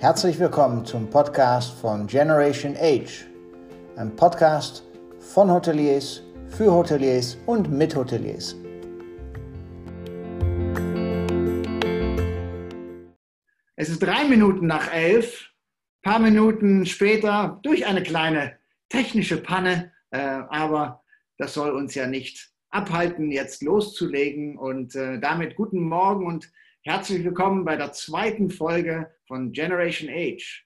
Herzlich willkommen zum Podcast von Generation Age, ein Podcast von Hoteliers, für Hoteliers und mit Hoteliers. Es ist drei Minuten nach elf, ein paar Minuten später durch eine kleine technische Panne, äh, aber das soll uns ja nicht abhalten, jetzt loszulegen und äh, damit guten Morgen und Herzlich willkommen bei der zweiten Folge von Generation Age.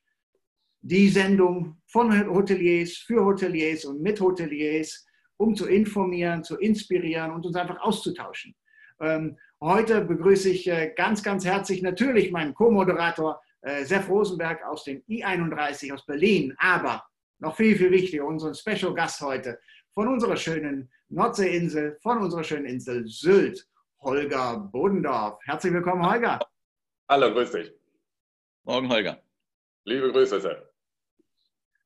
Die Sendung von Hoteliers, für Hoteliers und mit Hoteliers, um zu informieren, zu inspirieren und uns einfach auszutauschen. Ähm, heute begrüße ich äh, ganz, ganz herzlich natürlich meinen Co-Moderator äh, Seff Rosenberg aus dem I31 aus Berlin, aber noch viel, viel wichtiger, unseren Special Gast heute von unserer schönen Nordseeinsel, von unserer schönen Insel Sylt. Holger Bodendorf. Herzlich willkommen, Holger. Hallo, grüß dich. Morgen, Holger. Liebe Grüße, Sir.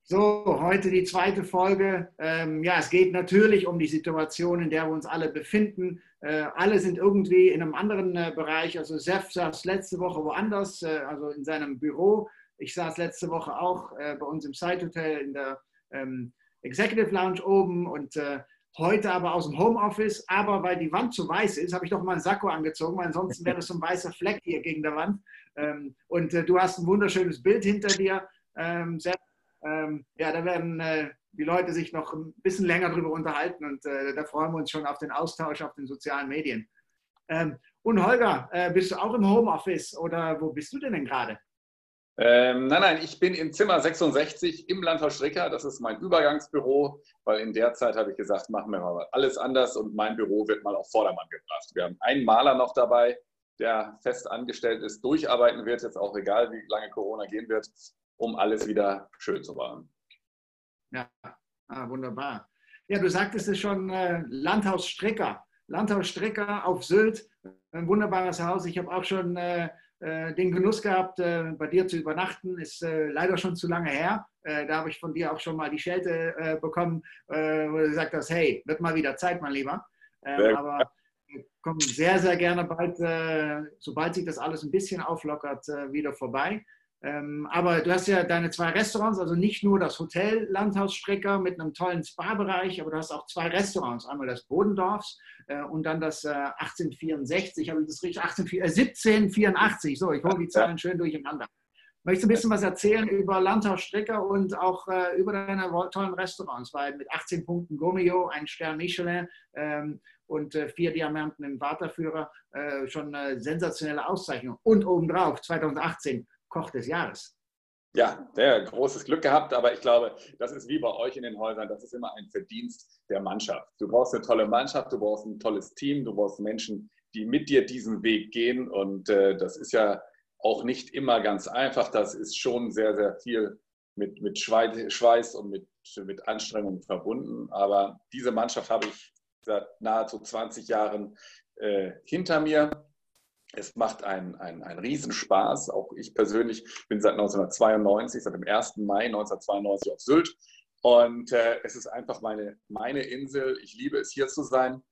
So, heute die zweite Folge. Ähm, ja, es geht natürlich um die Situation, in der wir uns alle befinden. Äh, alle sind irgendwie in einem anderen äh, Bereich. Also Sef saß letzte Woche woanders, äh, also in seinem Büro. Ich saß letzte Woche auch äh, bei uns im Side Hotel in der ähm, Executive Lounge oben und äh, heute aber aus dem Homeoffice. Aber weil die Wand zu weiß ist, habe ich doch mal einen Sakko angezogen, weil ansonsten wäre das so ein weißer Fleck hier gegen der Wand. Ähm, und äh, du hast ein wunderschönes Bild hinter dir. Ähm, ähm, ja, da werden äh, die Leute sich noch ein bisschen länger drüber unterhalten und äh, da freuen wir uns schon auf den Austausch auf den sozialen Medien. und Holger, bist du auch im Homeoffice oder wo bist du denn, denn gerade? Ähm, nein, nein, ich bin im Zimmer 66 im Landhaus Stricker. Das ist mein Übergangsbüro, weil in der Zeit habe ich gesagt, machen wir mal alles anders und mein Büro wird mal auf Vordermann gebracht. Wir haben einen Maler noch dabei, der fest angestellt ist, durcharbeiten wird, jetzt auch egal, wie lange Corona gehen wird, um alles wieder schön zu machen. Ja, ah, wunderbar. Ja, du sagtest es schon, äh, Landhaus Stricker. Landhaus Stricker auf Sylt, ein wunderbares Haus. Ich habe auch schon äh, den Genuss gehabt, äh, bei dir zu übernachten. Ist äh, leider schon zu lange her. da habe ich von dir auch schon mal die Schelte bekommen, wo du gesagt hast, hey, wird mal wieder Zeit, mein Lieber. Aber wir kommen sehr, sehr gerne bald, sobald sich das alles ein bisschen auflockert, wieder vorbei. Ähm, aber du hast ja deine zwei Restaurants, also nicht nur das Hotel Landhaus Strecker mit einem tollen Spa-Bereich, aber du hast auch zwei Restaurants. Einmal das Bodendorfs äh, und dann das äh, 1864, habe ich das richtig? 18, äh, 1784, so, ich hole die Zahlen schön durcheinander. Möchtest du ein bisschen was erzählen über Landhaus Strecker und auch äh, über deine tollen Restaurants? Weil mit 18 Punkten Gomeo, ein Stern Michelin ähm, und äh, vier Diamanten im Waterführer äh, schon eine sensationelle Auszeichnung. Und obendrauf 2018 Koch des Jahres. Ja, der großes Glück gehabt, aber ich glaube, das ist wie bei euch in den Häusern, das ist immer ein Verdienst der Mannschaft. Du brauchst eine tolle Mannschaft, du brauchst ein tolles Team, du brauchst Menschen, die mit dir diesen Weg gehen und äh, das ist ja auch nicht immer ganz einfach, das ist schon sehr, sehr viel mit, mit Schweiß und mit, mit Anstrengung verbunden, aber diese Mannschaft habe ich seit nahezu 20 Jahren äh, hinter mir es macht einen, einen, einen Riesenspaß. Auch ich persönlich bin seit 1992, seit dem 1. Mai 1992 auf Sylt. Und äh, es ist einfach meine, meine Insel. Ich liebe es, hier zu sein.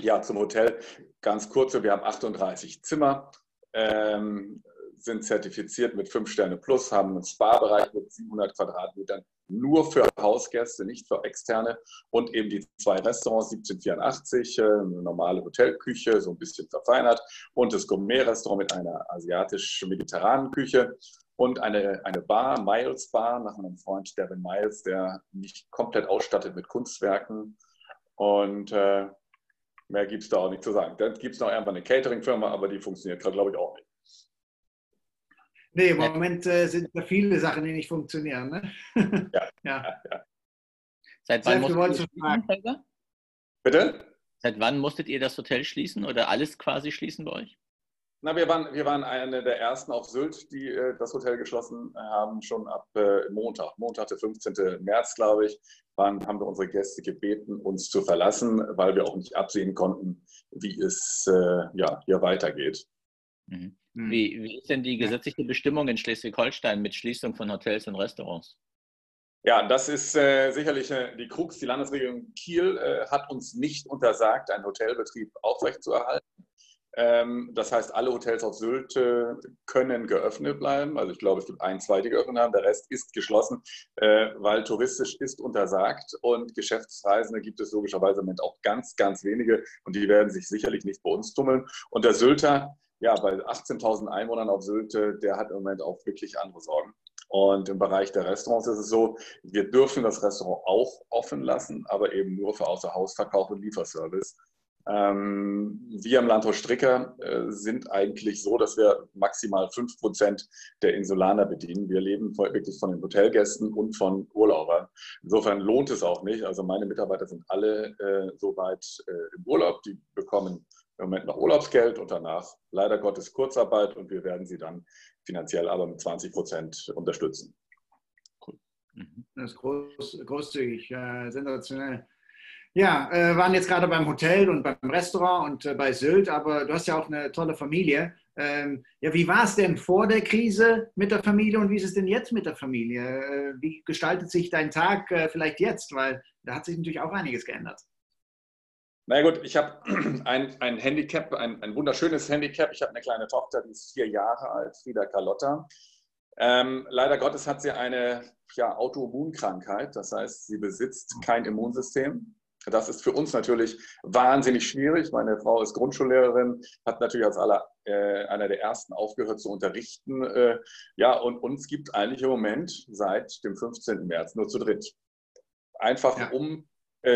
Ja, zum Hotel. Ganz kurz, wir haben 38 Zimmer, ähm, sind zertifiziert mit 5 Sterne plus, haben einen Spa-Bereich mit 700 Quadratmetern, nur für Hausgäste, nicht für Externe. Und eben die zwei Restaurants, 1784, äh, eine normale Hotelküche, so ein bisschen verfeinert. Und das Gourmet-Restaurant mit einer asiatisch-mediterranen Küche. Und eine, eine Bar, Miles Bar, nach meinem Freund Devin Miles, der mich komplett ausstattet mit Kunstwerken. Und äh, mehr gibt es da auch nicht zu sagen. Dann gibt es noch irgendwann eine Catering-Firma, aber die funktioniert gerade, glaube ich, auch nicht. Nee, im Moment äh, sind da viele Sachen, die nicht funktionieren. Ne? Ja, ja. ja. Seit wann musstet ihr schließen, Bitte? Seit wann musstet ihr das Hotel schließen oder alles quasi schließen bei euch? Na, wir waren, wir waren eine der ersten auf Sylt, die äh, das Hotel geschlossen haben, schon ab äh, Montag. Montag, der 15. März, glaube ich, waren, haben wir unsere Gäste gebeten, uns zu verlassen, weil wir auch nicht absehen konnten, wie es äh, ja, hier weitergeht. Mhm. Hm. Wie, wie ist denn die gesetzliche Bestimmung in Schleswig-Holstein mit Schließung von Hotels und Restaurants? Ja, das ist äh, sicherlich äh, die Krux. Die Landesregierung Kiel äh, hat uns nicht untersagt, einen Hotelbetrieb aufrechtzuerhalten. Ähm, das heißt, alle Hotels auf Sylt können geöffnet bleiben. Also ich glaube, es gibt ein, zwei, die geöffnet haben. Der Rest ist geschlossen, äh, weil touristisch ist untersagt und Geschäftsreisende gibt es logischerweise im Moment auch ganz, ganz wenige und die werden sich sicherlich nicht bei uns tummeln. Und der Sylter, ja, bei 18.000 Einwohnern auf Sylt, der hat im Moment auch wirklich andere Sorgen. Und im Bereich der Restaurants ist es so, wir dürfen das Restaurant auch offen lassen, aber eben nur für Außerhausverkauf und Lieferservice. Ähm, wir im Landhaus Stricker äh, sind eigentlich so, dass wir maximal 5% der Insulaner bedienen. Wir leben wirklich von den Hotelgästen und von Urlaubern. Insofern lohnt es auch nicht. Also meine Mitarbeiter sind alle äh, soweit äh, im Urlaub. Die bekommen im Moment noch Urlaubsgeld und danach leider Gottes Kurzarbeit und wir werden sie dann finanziell aber mit 20% unterstützen. Cool. Mhm. Das ist groß, großzügig, äh, sensationell. Ja, äh, waren jetzt gerade beim Hotel und beim Restaurant und äh, bei Sylt, aber du hast ja auch eine tolle Familie. Ähm, ja, wie war es denn vor der Krise mit der Familie und wie ist es denn jetzt mit der Familie? Äh, wie gestaltet sich dein Tag äh, vielleicht jetzt? Weil da hat sich natürlich auch einiges geändert. Na gut, ich habe ein, ein Handicap, ein, ein wunderschönes Handicap. Ich habe eine kleine Tochter, die ist vier Jahre alt, Frieda Carlotta. Ähm, leider Gottes hat sie eine ja, Autoimmunkrankheit, das heißt, sie besitzt kein Immunsystem. Das ist für uns natürlich wahnsinnig schwierig. Meine Frau ist Grundschullehrerin, hat natürlich als aller, äh, einer der ersten aufgehört zu unterrichten. Äh, ja, und uns gibt eigentlich im Moment seit dem 15. März nur zu dritt. Einfach ja. um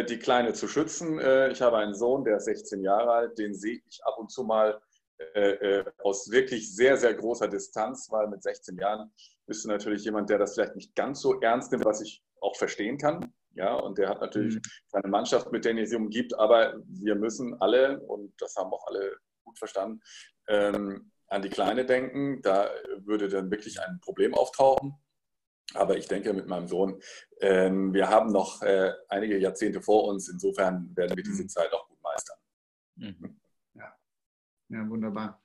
die Kleine zu schützen. Äh, ich habe einen Sohn, der ist 16 Jahre alt, den sehe ich ab und zu mal äh, äh, aus wirklich sehr, sehr großer Distanz, weil mit 16 Jahren bist du natürlich jemand, der das vielleicht nicht ganz so ernst nimmt, was ich auch verstehen kann. Ja, und der hat natürlich mhm. seine Mannschaft, mit der er sich umgibt, aber wir müssen alle, und das haben auch alle gut verstanden, ähm, an die Kleine denken. Da würde dann wirklich ein Problem auftauchen. Aber ich denke mit meinem Sohn, ähm, wir haben noch äh, einige Jahrzehnte vor uns. Insofern werden wir diese mhm. Zeit auch gut meistern. Mhm. Ja. ja, wunderbar.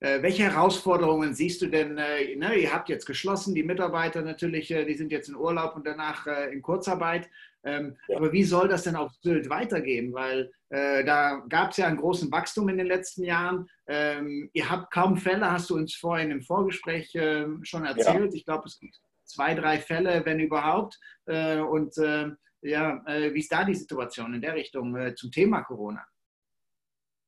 Äh, welche Herausforderungen siehst du denn? Äh, ne, ihr habt jetzt geschlossen, die Mitarbeiter natürlich, äh, die sind jetzt in Urlaub und danach äh, in Kurzarbeit. Ähm, ja. Aber wie soll das denn auf Sylt weitergehen? Weil äh, da gab es ja einen großen Wachstum in den letzten Jahren. Ähm, ihr habt kaum Fälle, hast du uns vorhin im Vorgespräch ähm, schon erzählt. Ja. Ich glaube, es gibt zwei, drei Fälle, wenn überhaupt. Äh, und ja, wie ist da die Situation in der Richtung zum Thema Corona?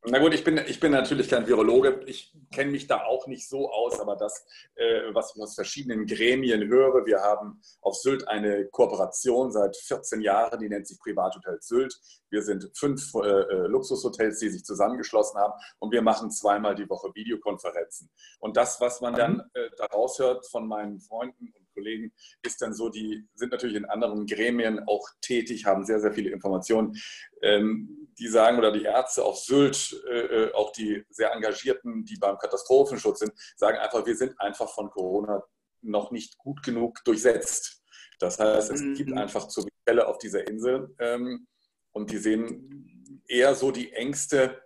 Na gut, ich bin, ich bin natürlich kein Virologe. Ich kenne mich da auch nicht so aus, aber das, äh, was ich aus verschiedenen Gremien höre, wir haben auf Sylt eine Kooperation seit 14 Jahren, die nennt sich Privathotel Sylt. Wir sind fünf äh, äh, Luxushotels, die sich zusammengeschlossen haben und wir machen zweimal die Woche Videokonferenzen. Und das, was man dann äh, daraus hört von meinen Freunden und Kollegen, ist dann so, die sind natürlich in anderen Gremien auch tätig, haben sehr, sehr viele Informationen. Ähm, die sagen, oder die Ärzte auf Sylt, äh, äh, auch die sehr Engagierten, die beim Katastrophenschutz sind, sagen einfach, wir sind einfach von Corona noch nicht gut genug durchsetzt. Das heißt, es mhm. gibt einfach zu viele Fälle auf dieser Insel ähm, und die sehen eher so die Ängste,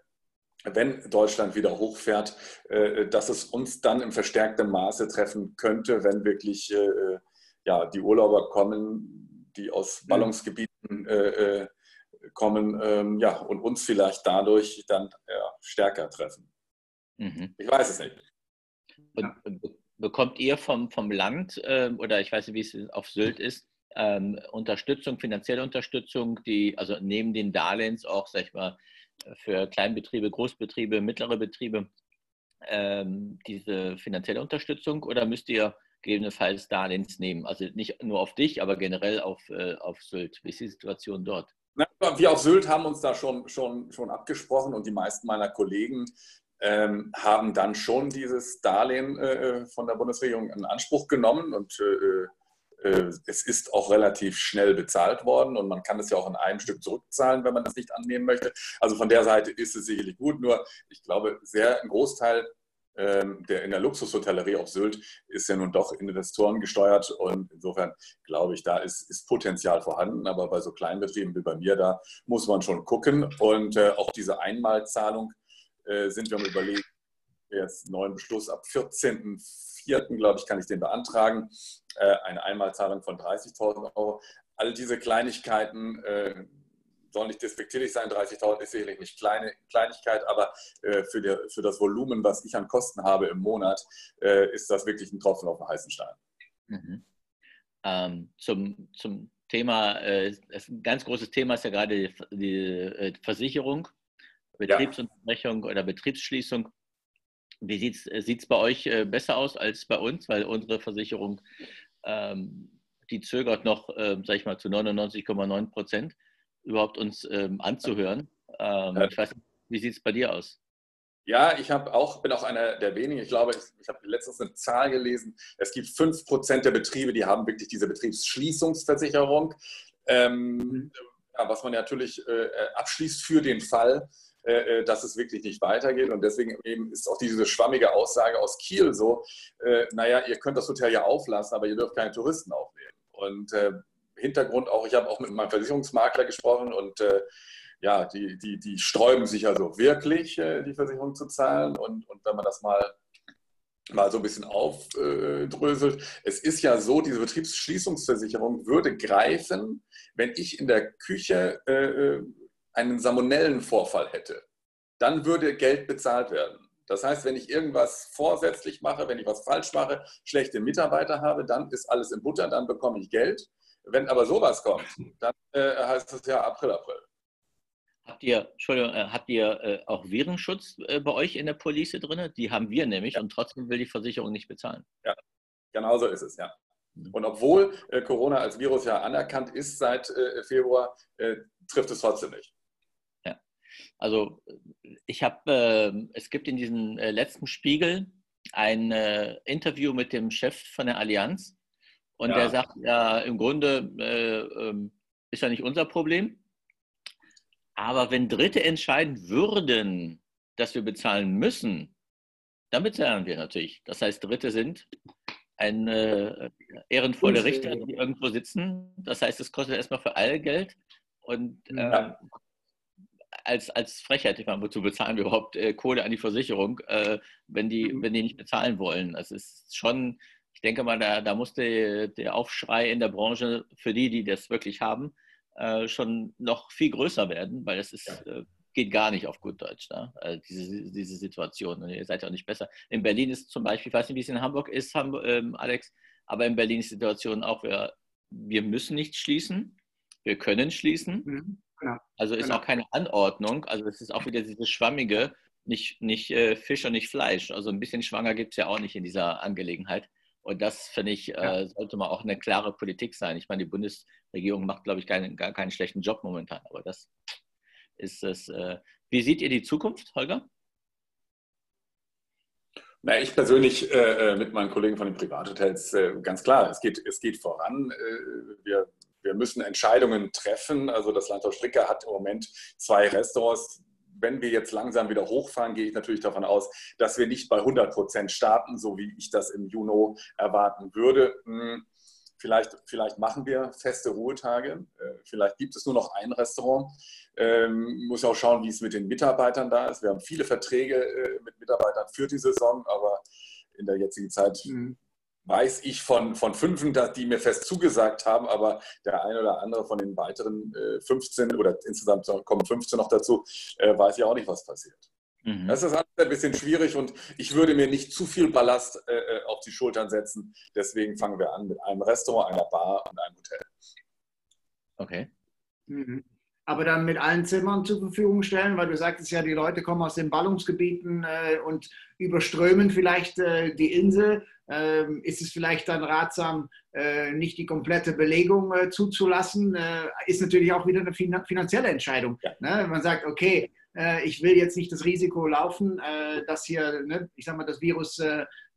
wenn Deutschland wieder hochfährt, äh, dass es uns dann im verstärkten Maße treffen könnte, wenn wirklich äh, äh ja, die Urlauber kommen, die aus mhm. Ballungsgebieten kommen ähm, ja, und uns vielleicht dadurch dann stärker treffen. Mhm. Ich weiß es nicht. Und bekommt ihr vom, vom Land äh, oder ich weiß nicht, wie es auf Sylt ist, ähm, Unterstützung, finanzielle Unterstützung, die also neben den Darlehens auch, sag ich mal, für Kleinbetriebe, Großbetriebe, mittlere Betriebe ähm, diese finanzielle Unterstützung oder müsst ihr gegebenenfalls Darlehens nehmen? Also nicht nur auf dich, aber generell auf, äh, auf Sylt. Wie ist die Situation dort? Na, wir auf Sylt haben uns da schon, schon, schon abgesprochen und die meisten meiner Kollegen ähm, haben dann schon dieses Darlehen äh, von der Bundesregierung in Anspruch genommen und äh, äh, es ist auch relativ schnell bezahlt worden und man kann es ja auch in einem Stück zurückzahlen, wenn man das nicht annehmen möchte. Also von der Seite ist es sicherlich gut, nur ich glaube, sehr ein Großteil ähm, der in der Luxushotellerie auf Sylt ist ja nun doch Investoren gesteuert und insofern glaube ich, da ist, ist Potenzial vorhanden, aber bei so Kleinbetrieben wie bei mir, da muss man schon gucken und äh, auch diese Einmalzahlung äh, sind wir am überlegen, jetzt neuen Beschluss ab 14.04. glaube ich, kann ich den beantragen, äh, eine Einmalzahlung von 30.000 Euro. All diese Kleinigkeiten soll nicht despektierlich sein, 30.000 ist sicherlich nicht kleine Kleinigkeit, aber äh, für, das Volumen, was ich an Kosten habe im Monat, äh, ist das wirklich ein Tropfen auf den heißen Stein. Mhm. Ähm, zum, zum Thema, äh, ein ganz großes Thema ist ja gerade die, die äh, Versicherung, Betriebsunterbrechung ja. oder Betriebsschließung. Wie sieht es äh, bei euch äh, besser aus als bei uns? Weil unsere Versicherung, ähm, die zögert noch, äh, sag ich mal, zu 99,9 Prozent überhaupt uns ähm, anzuhören. Ähm, ich weiß nicht, wie sieht es bei dir aus? Ja, ich auch, bin auch einer der wenigen. Ich glaube, ich, ich habe letztens eine Zahl gelesen. Es gibt 5% der Betriebe, die haben wirklich diese Betriebsschließungsversicherung, ähm, mhm. ja, was man natürlich äh, abschließt für den Fall, äh, äh, dass es wirklich nicht weitergeht. Und deswegen eben ist auch diese schwammige Aussage aus Kiel so, äh, naja, ihr könnt das Hotel ja auflassen, aber ihr dürft keine Touristen aufnehmen. Und äh, Hintergrund auch, ich habe auch mit meinem Versicherungsmakler gesprochen und äh, ja, die, die, die sträuben sich also wirklich, äh, die Versicherung zu zahlen. Und, und wenn man das mal, mal so ein bisschen aufdröselt, es ist ja so, diese Betriebsschließungsversicherung würde greifen, wenn ich in der Küche äh, einen Salmonellenvorfall hätte. Dann würde Geld bezahlt werden. Das heißt, wenn ich irgendwas vorsätzlich mache, wenn ich was falsch mache, schlechte Mitarbeiter habe, dann ist alles in Butter, dann bekomme ich Geld. Wenn aber sowas kommt, dann äh, heißt es ja April, April. Habt ihr, Entschuldigung, äh, habt ihr äh, auch Virenschutz äh, bei euch in der Police drin? Die haben wir nämlich ja. und trotzdem will die Versicherung nicht bezahlen. Ja, genau so ist es, ja. Mhm. Und obwohl Corona als Virus ja anerkannt ist seit Februar, trifft es trotzdem nicht. Ja, also ich habe, es gibt in diesem letzten Spiegel ein Interview mit dem Chef von der Allianz und ja. der sagt ja, im Grunde ähm, ist ja nicht unser Problem aber wenn Dritte entscheiden würden, dass wir bezahlen müssen, dann bezahlen wir natürlich. Das heißt, Dritte sind ein äh, ehrenvolle Richter, die irgendwo sitzen. Das heißt, es kostet erstmal für alle Geld. Und äh, als, als Frechheit, ich meine, wozu bezahlen wir überhaupt äh, Kohle an die Versicherung, äh, wenn, die, mhm. wenn die nicht bezahlen wollen? Das ist schon, ich denke mal, da, da muss der, Aufschrei in der Branche für die, die das wirklich haben, äh, schon noch viel größer werden, weil es ist, ja. äh, geht gar nicht auf gut Deutsch, ne? also diese, diese Situation. Und ihr seid ja auch nicht besser. In Berlin ist zum Beispiel, ich weiß nicht, wie es in Hamburg ist, Hamburg, ähm, Alex, aber in Berlin ist die Situation auch, wir, wir müssen nicht schließen, wir können schließen. Mhm. Ja. Also ist genau. auch keine Anordnung. Also es ist auch wieder dieses schwammige, nicht, nicht äh, Fisch und nicht Fleisch. Also ein bisschen schwanger gibt es ja auch nicht in dieser Angelegenheit. Und das, finde ich, ja. äh, sollte mal auch eine klare Politik sein. Ich meine, die Bundesregierung macht, glaube ich, keinen, gar keinen schlechten Job momentan. Aber das ist es. Äh, wie seht ihr die Zukunft, Holger? Na, ich persönlich äh, äh mit meinen Kollegen von den Privathotels äh, ganz klar, es geht, es geht voran. Äh, wir, wir müssen Entscheidungen treffen. Also das Landhaus Stricker hat im Moment zwei Restaurants, wenn wir jetzt langsam wieder hochfahren, gehe ich natürlich davon aus, dass wir nicht bei 100 Prozent starten, so wie ich das im Juni erwarten würde. Hm, vielleicht, vielleicht machen wir feste Ruhetage. Äh, vielleicht gibt es nur noch ein Restaurant. Ähm, muss auch schauen, wie es mit den Mitarbeitern da ist. Wir haben viele Verträge äh, mit Mitarbeitern für die Saison, aber in der jetzigen Zeit mhm weiß ich von, von fünf, die mir fest zugesagt haben, aber der eine oder andere von den weiteren äh, 15 oder insgesamt kommen 15 noch dazu, äh, weiß ich auch nicht, was passiert. Mhm. Das ist alles ein bisschen schwierig und ich würde mir nicht zu viel Ballast äh, äh, auf die Schultern setzen. Deswegen fangen wir an mit einem Restaurant, einer Bar und einem Hotel. Okay. Mhm aber dann mit allen Zimmern zur Verfügung stellen, weil du sagtest ja, die Leute kommen aus den Ballungsgebieten äh, und überströmen vielleicht äh, die Insel. Ähm, ist es vielleicht dann ratsam, äh, nicht die komplette Belegung äh, zuzulassen? Äh, ist natürlich auch wieder eine finanzielle Entscheidung. Ja. Ne? Man sagt, okay, äh, ich will jetzt nicht das Risiko laufen, dass hier, ne, ich sag mal, das Virus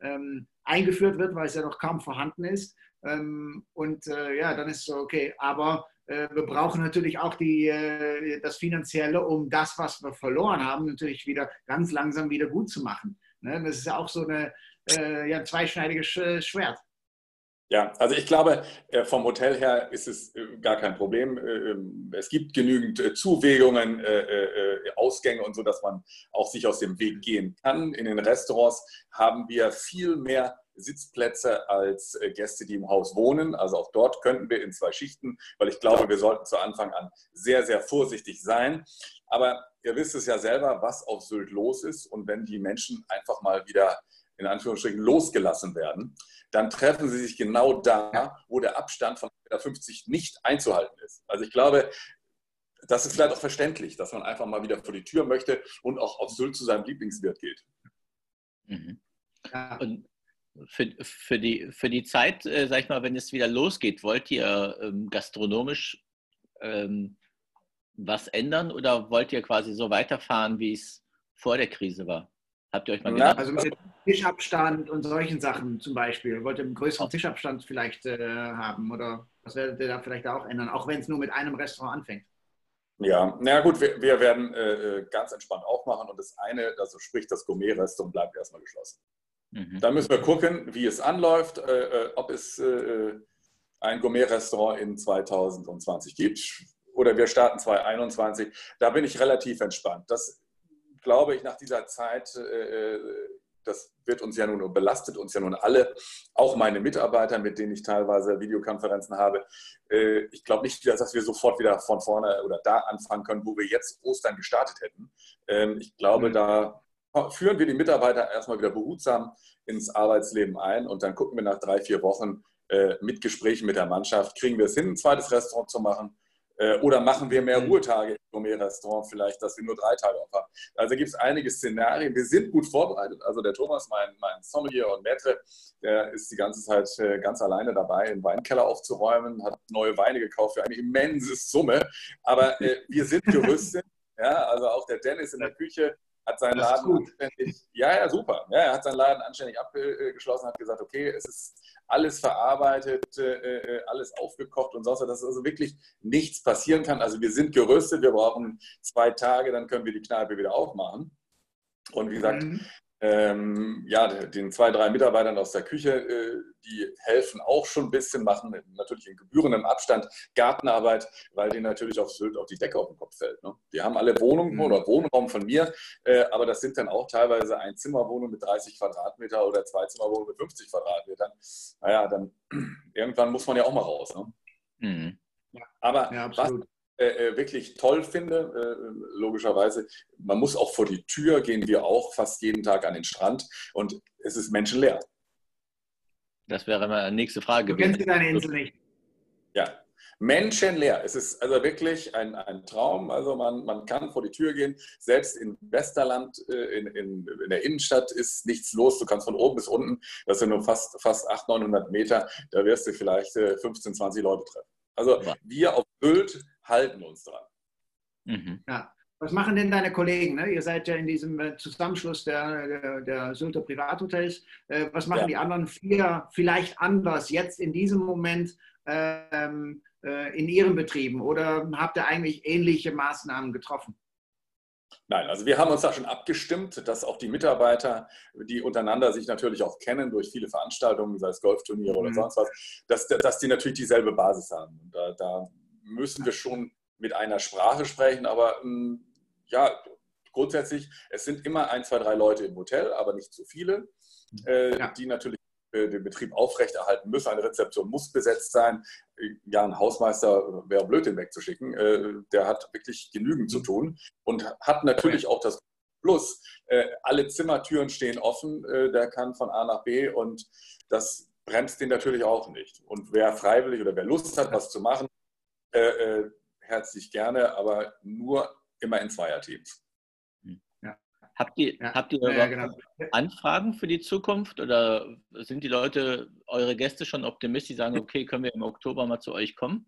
ähm, eingeführt wird, weil es ja noch kaum vorhanden ist. Ähm, und ja, dann ist es so, okay, aber wir brauchen natürlich auch die, äh, das Finanzielle, um das, was wir verloren haben, natürlich wieder ganz langsam wieder gut zu machen. Ne? Das ist ja auch so eine, äh, ja, ein zweischneidiges Schwert. Ja, also ich glaube, vom Hotel her ist es gar kein Problem. Ähm, es gibt genügend Zuwägungen, Ausgänge und so, dass man auch sich aus dem Weg gehen kann. In den Restaurants haben wir viel mehr Sitzplätze als äh, Gäste, die im Haus wohnen. Also auch dort könnten wir in zwei Schichten, weil ich glaube, wir sollten zu Anfang an sehr, sehr vorsichtig sein. Aber ihr wisst es ja selber, was auf Sylt los ist. Und wenn die Menschen einfach mal wieder in Anführungsstrichen losgelassen werden, dann treffen sie sich genau da, wo der Abstand von 50 nicht einzuhalten ist. Also ich glaube, das ist vielleicht auch verständlich, dass man einfach mal wieder vor die Tür möchte und auch auf Sylt zu seinem Lieblingswirt geht. Mhm. Und für, für, die, für die Zeit, äh, sag ich mal, wenn es wieder losgeht, wollt ihr ähm, gastronomisch ähm, was ändern oder wollt ihr quasi so weiterfahren, wie es vor der Krise war? Habt ihr euch mal gedacht? Also mit Tischabstand und solchen Sachen zum Beispiel. Wollt ihr einen größeren Tischabstand vielleicht äh, haben oder was werdet ihr da vielleicht auch ändern, auch wenn es nur mit einem Restaurant anfängt? Ja, na gut, wir, wir werden äh, äh, ganz entspannt aufmachen und das eine, also sprich das Gourmet-Restaurant, bleibt erstmal geschlossen. Mhm. Dann müssen wir gucken, wie es anläuft, äh, äh ob es äh, ein Gourmet-Restaurant in 2020 gibt oder wir starten 2021. Da bin ich relativ entspannt. Das glaube ich nach dieser Zeit äh, das wird uns ja nun belastet uns ja nun alle, auch meine Mitarbeiter, mit denen ich teilweise Videokonferenzen habe. Äh, ich glaube nicht, dass wir sofort wieder von vorne oder da anfangen können, wo wir jetzt Ostern gestartet hätten. Ähm, ich glaube, mhm. da führen wir die Mitarbeiter erstmal wieder behutsam ins Arbeitsleben ein und dann gucken wir nach drei, vier Wochen äh, mit Gesprächen mit der Mannschaft, kriegen wir es hin, ein zweites Restaurant zu machen äh, oder machen wir mehr mhm. Ruhetage im Gourmet-Restaurant vielleicht, dass wir nur drei Tage auf haben. Also gibt es einige Szenarien. Wir sind gut vorbereitet. Also der Thomas, mein, mein Sommelier und Maitre, der ist die ganze Zeit äh, ganz alleine dabei, den Weinkeller aufzuräumen, hat neue Weine gekauft für eine immense Summe. Aber äh, wir sind gerüstet. ja, also auch der Dennis in der Küche hat seinen Laden anständig, ja, ja, super. Ja, er hat seinen Laden anständig abgeschlossen, hat gesagt, okay, es ist alles verarbeitet, äh, äh, alles aufgekocht und sonst was, dass also wirklich nichts passieren kann. Also wir sind gerüstet, wir brauchen zwei Tage, dann können wir die Kneipe wieder aufmachen. Und wie gesagt, mhm. Ähm, ja, den zwei, drei Mitarbeitern aus der Küche, äh, die helfen auch schon ein bisschen, machen natürlich in gebührendem Abstand Gartenarbeit, weil denen natürlich auf Sylt auch die Decke auf den Kopf fällt. Ne? Die haben alle Wohnungen mhm. oder Wohnraum von mir, äh, aber das sind dann auch teilweise ein Zimmerwohnung mit 30 Quadratmeter oder zwei Zimmerwohnungen mit 50 Quadratmetern. Naja, dann irgendwann muss man ja auch mal raus. Ne? Mhm. Aber ja, was, äh, äh, wirklich toll finde, äh, logischerweise, man muss auch vor die Tür, gehen wir auch fast jeden Tag an den Strand und es ist menschenleer. Das wäre meine nächste Frage gewesen. Du kennst deine Insel nicht. Ja, menschenleer. Es ist also wirklich ein, ein Traum. Also man, man kann vor die Tür gehen. Selbst in Westerland, in, in, in der Innenstadt ist nichts los. Du kannst von oben bis unten, das sind nur fast, fast 800, 900 Meter, da wirst du vielleicht 15, 20 Leute treffen. Also wir auf Sylt halten uns dran. Mhm. Ja. Was machen denn deine Kollegen? Ne? Ihr seid ja in diesem äh, Zusammenschluss der, der, der Sylter Privathotels. Äh, was machen ja. die anderen vier vielleicht anders jetzt in diesem Moment ähm, äh, in ihren Betrieben? Oder habt ihr eigentlich ähnliche Maßnahmen getroffen? Nein, also wir haben uns da schon abgestimmt, dass auch die Mitarbeiter, die untereinander sich natürlich auch kennen durch viele Veranstaltungen, sei es Golfturniere mhm. oder sonst was, dass, dass die natürlich dieselbe Basis haben. Und da, da müssen wir schon mit einer Sprache sprechen, aber hm, ja, grundsätzlich, es sind immer ein, zwei, drei Leute im Hotel, aber nicht zu viele, äh, ja. die natürlich äh, den Betrieb aufrechterhalten müssen. Eine Rezeption muss besetzt sein. Ja, ein Hausmeister wäre blöd, den wegzuschicken. Äh, der hat wirklich genügend zu mhm. tun und hat natürlich auch das Plus. Äh, alle Zimmertüren stehen offen. Der kann von A nach B und das bremst den natürlich auch nicht. Und wer freiwillig oder wer Lust hat, was zu machen, herzlich gerne, aber nur immer in Zweierteams. Ja. Habt ihr, ja. habt ihr ja, genau. Anfragen für die Zukunft oder sind die Leute, eure Gäste schon optimistisch, die sagen, okay, können wir im Oktober mal zu euch kommen?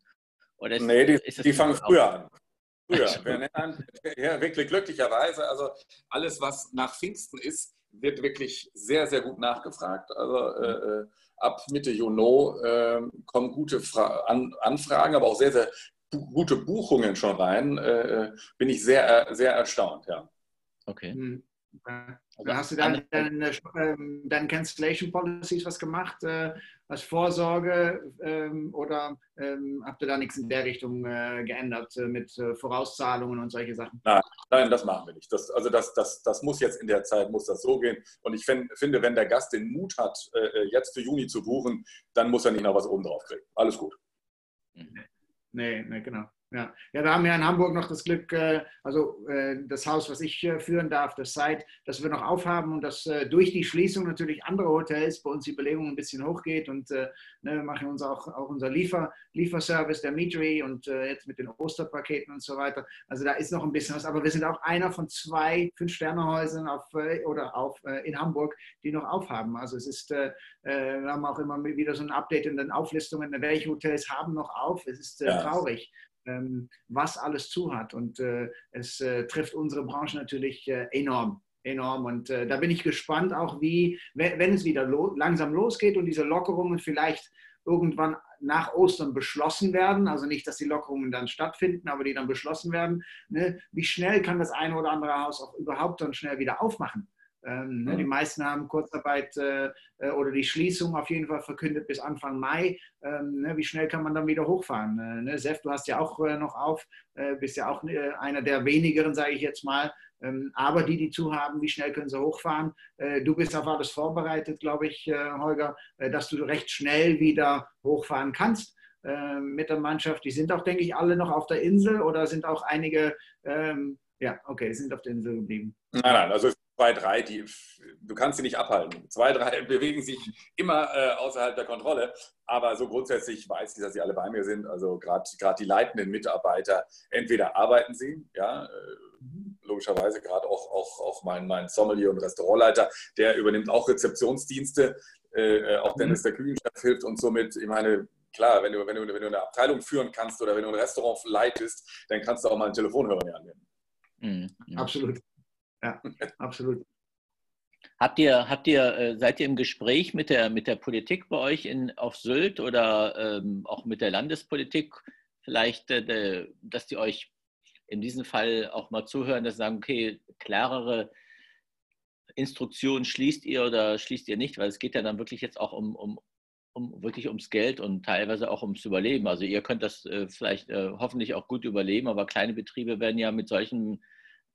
Oder ist, nee, die, die fangen früher an. Früher. Wir nennen, ja, wirklich glücklicherweise, also alles, was nach Pfingsten ist, wird wirklich sehr, sehr gut nachgefragt. Also äh, äh ab Mitte Juni äh, kommen gute Fra An Anfragen, aber auch sehr, sehr gute Buchungen schon rein. Äh, äh bin ich sehr, sehr erstaunt, ja. Okay. Mhm. Also hast du dann deine, ähm, deine Cancellation Policies was gemacht äh, als Vorsorge ähm, oder ähm, habt ihr da nichts in der Richtung äh, geändert äh, mit äh, Vorauszahlungen und solche Sachen? Nein, nein das machen wir nicht. Das, also das, das, das muss jetzt in der Zeit, muss das so gehen. Und ich find, finde, wenn der Gast den Mut hat, äh, äh, jetzt für Juni zu buchen, dann muss er nicht noch was oben drauf kriegen. Alles gut. Nee, nee, genau. Ja. ja, wir haben ja in Hamburg noch das Glück, äh, also äh, das Haus, was ich äh, führen darf, das Site, dass wir noch aufhaben und dass durch die Schließung natürlich andere Hotels bei uns die Belegung ein bisschen hochgeht und ne, wir machen uns auch, auch unser Liefer, Lieferservice, der Meetery und jetzt mit den Osterpaketen und so weiter. Also da ist noch ein bisschen was, aber wir sind auch einer von zwei Fünf-Sterne-Häusern auf, oder auf, in Hamburg, die noch aufhaben. Also es ist, wir haben auch immer wieder so ein Update in den Auflistungen, welche Hotels haben noch auf. Es ist ja. traurig ähm, was alles zu hat. Und äh, es äh, trifft unsere Branche natürlich äh, enorm. Enorm. Und da bin ich gespannt, auch wie, wenn es wieder lo langsam losgeht und diese Lockerungen vielleicht irgendwann nach Ostern beschlossen werden, also nicht, dass die Lockerungen dann stattfinden, aber die dann beschlossen werden, ne? wie schnell kann das eine oder andere Haus auch überhaupt dann schnell wieder aufmachen? Ähm, ne, die meisten haben Kurzarbeit äh, äh, oder die Schließung auf jeden Fall verkündet bis Anfang Mai. Ähm, ne, wie schnell kann man dann wieder hochfahren? Äh, ne? Sef, du hast ja auch äh, noch auf, äh, bist ja auch äh, einer der wenigeren, sage ich jetzt mal. Ähm, aber die, die zu haben, wie schnell können sie hochfahren? du bist auf alles vorbereitet, glaube ich, Holger, dass du recht schnell wieder hochfahren kannst mit der Mannschaft. Die sind auch, denke ich, alle noch auf der Insel oder sind auch einige, ähm, ja, okay, sind auf der Insel geblieben. Nein, nein, also zwei, drei, die, du kannst sie nicht abhalten. Zwei, drei bewegen sich immer äh, außerhalb der Kontrolle. Aber so grundsätzlich weiß ich, dass sie alle bei mir sind. Also gerade die leitenden Mitarbeiter, entweder arbeiten sie, ja, äh, logischerweise gerade auch, auch, auch mein, mein Sommelier und Restaurantleiter, der übernimmt auch Rezeptionsdienste. Äh, äh auch mhm. Dennis, der Küchenchef, hilft und somit, ich meine, klar, wenn du, wenn, du, wenn du eine Abteilung führen kannst oder wenn du ein Restaurant leitest, dann kannst du auch mal einen Telefonhörer annehmen. Mhm. Absolut. Ja, absolut. Habt ihr, habt ihr, äh, seid ihr im Gespräch mit der, mit der Politik bei euch in, auf Sylt oder ähm, auch mit der Landespolitik vielleicht, äh, dass die euch in diesem Fall auch mal zuhören, dass sie sagen, okay, klarere Instruktionen schließt ihr oder schließt ihr nicht, weil es geht ja dann wirklich jetzt auch um, um, um wirklich ums Geld und teilweise auch ums Überleben. Also ihr könnt das äh, vielleicht äh, hoffentlich auch gut überleben, aber kleine Betriebe werden ja mit solchen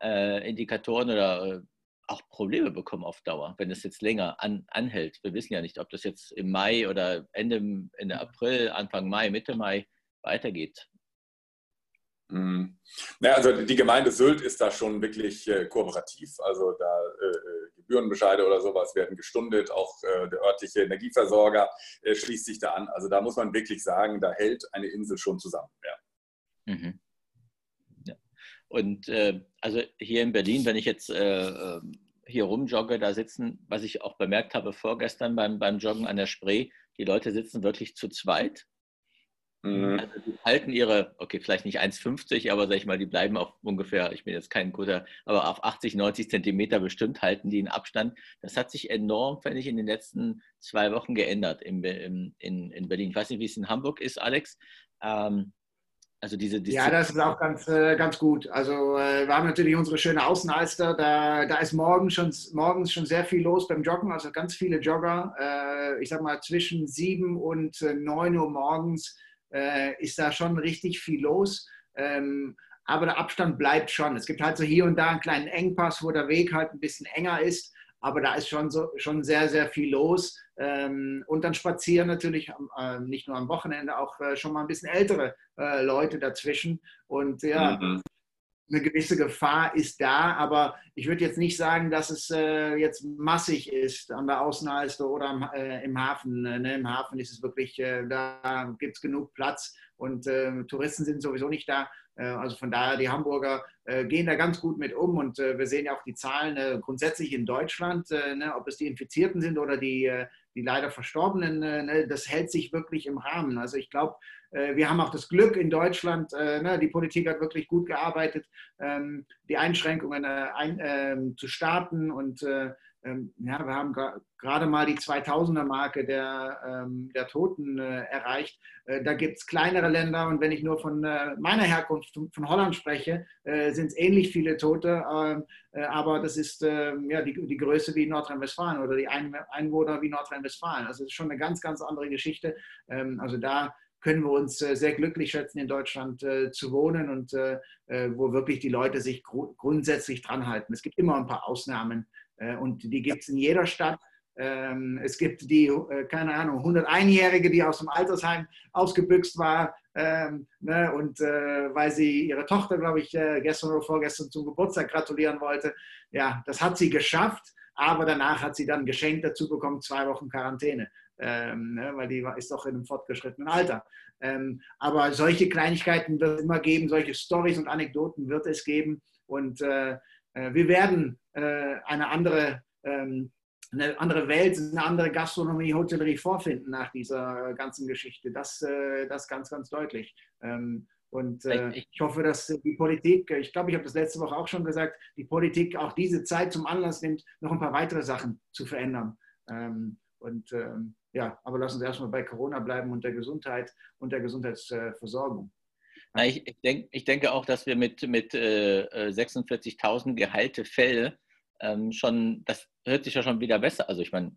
äh, Indikatoren oder äh, auch Probleme bekommen auf Dauer, wenn es jetzt länger an, anhält. Wir wissen ja nicht, ob das jetzt im Mai oder Ende, Ende April, Anfang Mai, Mitte Mai weitergeht. Mhm. Ja, also die Gemeinde Sylt ist da schon wirklich äh, kooperativ. Also da äh, äh, Gebührenbescheide oder sowas werden gestundet. Auch äh, der örtliche Energieversorger äh, schließt sich da an. Also da muss man wirklich sagen, da hält eine Insel schon zusammen. Ja. Mhm. Und äh, also hier in Berlin, wenn ich jetzt äh, ähm, hier rumjogge, da sitzen, was ich auch bemerkt habe vorgestern beim, beim Joggen an der Spree, die Leute sitzen wirklich zu zweit. Mhm. Also die halten ihre, okay, vielleicht nicht 1,50, aber sag ich mal, die bleiben auf ungefähr, ich bin jetzt kein guter, aber auf 80, 90 Zentimeter bestimmt halten die einen Abstand. Das hat sich enorm, finde ich, in den letzten zwei Wochen geändert in, in, in Berlin. Ich weiß nicht, wie es in Hamburg ist, Alex. Ähm, also diese, diese ja, das ist auch ganz, äh, ganz gut. Also äh, wir haben natürlich unsere schöne Außenalster. Da, da ist morgens schon, morgens schon sehr viel los beim Joggen. Also ganz viele Jogger. Äh, ich sag mal zwischen 7 und 9 Uhr morgens ist da schon richtig viel los. Ähm, aber der Abstand bleibt schon. Es gibt halt so hier und da einen kleinen Engpass, wo der Weg halt ein bisschen enger ist aber da ist schon, so, schon sehr, sehr viel los. Ähm, und dann spazieren natürlich äh, nicht nur am Wochenende, auch äh, schon mal ein bisschen ältere äh, Leute dazwischen. Und ja, mhm. Eine gewisse Gefahr ist da, aber ich würde jetzt nicht sagen, dass es äh, jetzt massig ist an der Außenalster oder am, äh, im Hafen. Äh, ne? Im Hafen ist es wirklich, da gibt es genug Platz und Touristen sind sowieso nicht da. Äh, also von daher, die Hamburger äh, gehen da ganz gut mit um und äh, wir sehen ja auch die Zahlen grundsätzlich in Deutschland, ne, ob es die Infizierten sind oder die, die leider Verstorbenen, ne, das hält sich wirklich im Rahmen. Also ich glaube, wir haben auch das Glück in Deutschland, ne, die Politik hat wirklich gut gearbeitet, ähm, die Einschränkungen ähm, zu starten und ähm, ja, wir haben gerade mal die 2000er-Marke der, ähm, der Toten äh, erreicht. Äh, da gibt es kleinere Länder und wenn ich nur von äh, meiner Herkunft, von Holland spreche, äh, sind es ähnlich viele Tote, ähm, äh, aber das ist ähm, ja, die, die Größe wie Nordrhein-Westfalen oder die Ein Einwohner wie Nordrhein-Westfalen. Also das ist schon eine ganz, ganz andere Geschichte. Ähm, also da können wir uns äh, sehr glücklich schätzen, in Deutschland zu wohnen und wo wirklich die Leute sich grundsätzlich dran halten. Es gibt immer ein paar Ausnahmen, und die gibt es in jeder Stadt. Ähm, es gibt die, äh, keine Ahnung, 101-Jährige, die aus dem Altersheim ausgebüxt war ähm, ne, und äh, weil sie ihre Tochter, glaube ich, gestern oder vorgestern zum Geburtstag gratulieren wollte. Ja, das hat sie geschafft, aber danach hat sie dann geschenkt dazu bekommen, zwei Wochen Quarantäne. Ähm, ne, weil die ist doch in einem fortgeschrittenen Alter. Ähm, aber solche Kleinigkeiten wird es immer geben, solche Stories und Anekdoten wird es geben. Und äh, äh, wir werden äh, eine andere ähm, eine andere Welt, eine andere Gastronomie, Hotellerie vorfinden nach dieser ganzen Geschichte. Das, äh, das ganz, ganz deutlich. Ähm, und ich hoffe, dass die Politik, ich glaube, ich habe das letzte Woche auch schon gesagt, die Politik auch diese Zeit zum Anlass nimmt, noch ein paar weitere Sachen zu verändern. Ähm, und ja, aber lassen Sie erstmal bei Corona bleiben und der Gesundheit und der Gesundheitsversorgung. Na, ich, ich, denk, ich, denke auch, dass wir mit, mit äh, 46.000 äh, geheilte Fälle ähm, schon, das hört sich ja schon wieder besser. Also ich meine,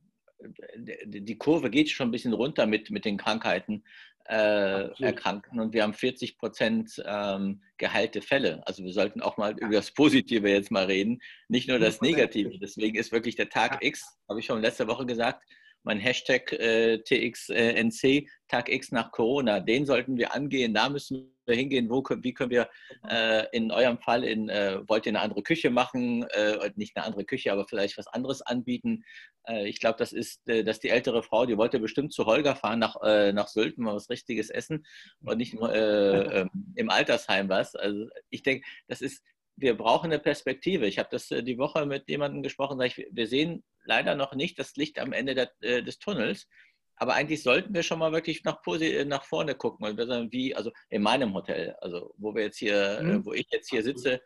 die Kurve geht schon ein bisschen runter mit, mit den Krankheiten äh, erkranken und wir haben 40 Prozent ähm, geheilte Fälle. Also wir sollten auch mal über das Positive jetzt mal reden, nicht nur das Negative. Deswegen ist wirklich der Tag X, habe ich schon letzte Woche gesagt, mein Hashtag äh, TXNC, Tag X nach Corona, den sollten wir angehen. Da müssen wir hingehen. Wo, wie können wir äh, in eurem Fall, in, äh, wollt ihr eine andere Küche machen? Äh, nicht eine andere Küche, aber vielleicht was anderes anbieten? Äh, ich glaube, das ist, äh, dass die ältere Frau, die wollte bestimmt zu Holger fahren nach, nach Sylt, mal was Richtiges essen und nicht nur ähm, im Altersheim was. Also ich denke, das ist wir brauchen eine Perspektive. Ich habe das die Woche mit jemandem gesprochen, sage ich, wir sehen leider noch nicht das Licht am Ende der, äh, des Tunnels. Aber eigentlich sollten wir schon mal wirklich nach, äh, nach vorne gucken. Und wir sagen, wie, also in meinem Hotel, also wo wir jetzt hier, äh, mhm. wo ich jetzt hier sitze,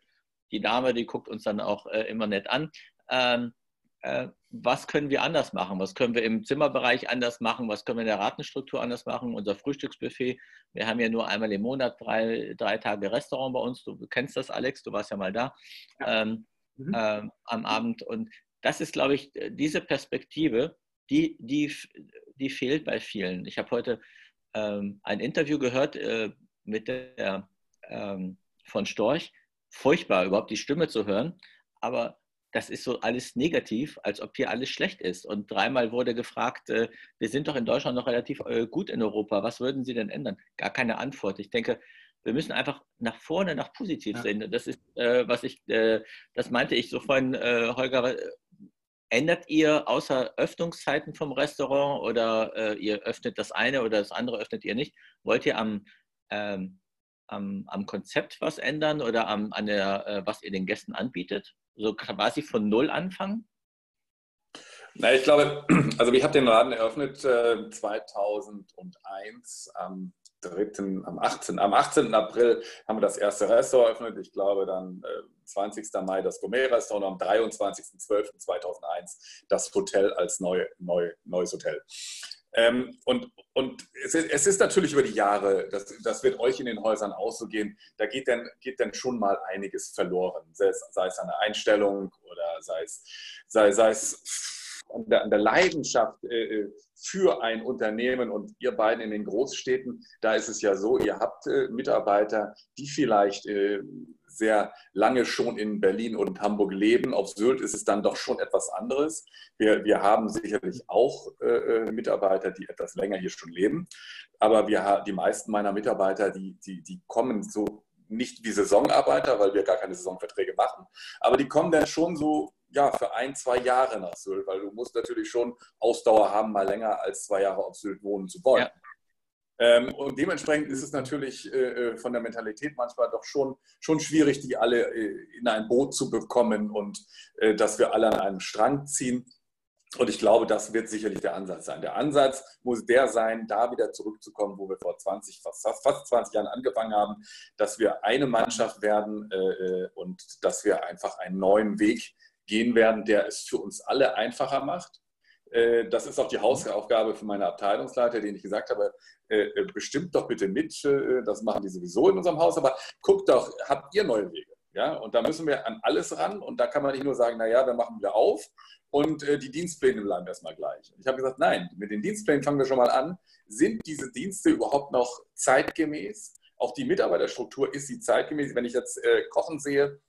die Dame, die guckt uns dann auch äh, immer nett an. Ähm, äh, was können wir anders machen? Was können wir im Zimmerbereich anders machen? Was können wir in der Ratenstruktur anders machen? Unser Frühstücksbuffet, wir haben ja nur einmal im Monat drei, drei Tage Restaurant bei uns. Du kennst das, Alex, du warst ja mal da ja. ähm, mhm. äh, am Abend. Und das ist, glaube ich, äh, diese Perspektive, die, die, die fehlt bei vielen. Ich habe heute ähm, ein Interview gehört äh, mit der ähm, von Storch. Furchtbar, überhaupt die Stimme zu hören. Aber das ist so alles negativ, als ob hier alles schlecht ist. Und dreimal wurde gefragt, äh, wir sind doch in Deutschland noch relativ äh, gut in Europa. Was würden Sie denn ändern? Gar keine Antwort. Ich denke, wir müssen einfach nach vorne, nach positiv ja. sehen. Das ist, äh, was ich, äh, das meinte ich so vorhin, äh, Holger, Ändert ihr außer Öffnungszeiten vom Restaurant oder äh, ihr öffnet das eine oder das andere öffnet ihr nicht? Wollt ihr am, ähm, am, am Konzept was ändern oder am, an der, äh, was ihr den Gästen anbietet? So quasi von Null anfangen? Na, ich glaube, also ich habe den Laden eröffnet äh, 2001 am 3., am 18. Am 18. April haben wir das erste Restaurant eröffnet. Ich glaube dann äh, 20. Mai das Gourmet-Restaurant, am 23.12.2001 das Hotel als neu, neu, neues Hotel. Ähm, und und es, ist, es, ist, natürlich über die Jahre, das, das, wird euch in den Häusern auch so gehen, da geht dann, geht schon mal einiges verloren. Sei es, sei es eine Einstellung oder sei es, sei, sei es an der, an der Leidenschaft äh, für ein Unternehmen und ihr beiden in den Großstädten, da ist es ja so, ihr habt äh, Mitarbeiter, die vielleicht äh, sehr lange schon in Berlin und Hamburg leben. Auf Sylt ist es dann doch schon etwas anderes. Wir, wir haben sicherlich auch äh, äh Mitarbeiter, die etwas länger hier schon leben. Aber wir, die meisten meiner Mitarbeiter, die, die, die kommen so nicht wie Saisonarbeiter, weil wir gar keine Saisonverträge machen. Aber die kommen dann schon so ja, für ein, zwei Jahre nach Sylt, weil du musst natürlich schon Ausdauer haben, mal länger als zwei Jahre auf Sylt wohnen zu wollen. Ja. Ähm, und dementsprechend ist es natürlich äh, äh, von der Mentalität manchmal doch schon, schon schwierig, die alle äh, in ein Boot zu bekommen und äh, dass wir alle an einem Strang ziehen. Und ich glaube, das wird sicherlich der Ansatz sein. Der Ansatz muss der sein, da wieder zurückzukommen, wo wir vor 20, fast, fast 20 Jahren angefangen haben, dass wir eine Mannschaft werden äh, äh, und dass wir einfach einen neuen Weg gehen werden, der es für uns alle einfacher macht. Äh, das ist auch die Hausaufgabe für meine Abteilungsleiter, den ich gesagt habe, äh, äh, bestimmt doch bitte mit, das machen die sowieso in unserem Haus, aber guckt doch, habt ihr neue Wege? Ja, und da müssen wir an alles ran und da kann man nicht nur sagen, naja, wir machen wieder auf und die Dienstpläne bleiben erstmal gleich. Ich habe gesagt, nein, mit den Dienstplänen fangen wir schon mal an. Sind diese Dienste überhaupt noch zeitgemäß? Auch die Mitarbeiterstruktur ist sie zeitgemäß. Wenn ich jetzt Kochen sehe,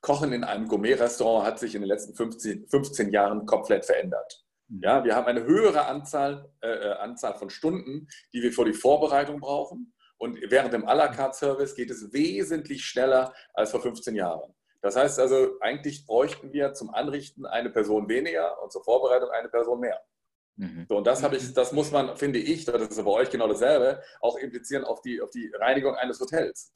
Kochen in einem Gourmet-Restaurant hat sich in den letzten 15, 15 Jahren komplett verändert. Mhm. Ja, wir haben eine höhere Anzahl, äh, äh, Anzahl von Stunden, die wir für die Vorbereitung brauchen. Und während dem à la carte Service geht es wesentlich schneller als vor 15 Jahren. Das heißt also, eigentlich bräuchten wir zum Anrichten eine Person weniger und zur Vorbereitung eine Person mehr. Mhm. So, und das habe ich, das muss man, finde ich, das ist bei euch genau dasselbe, auch implizieren auf die, auf die Reinigung eines Hotels.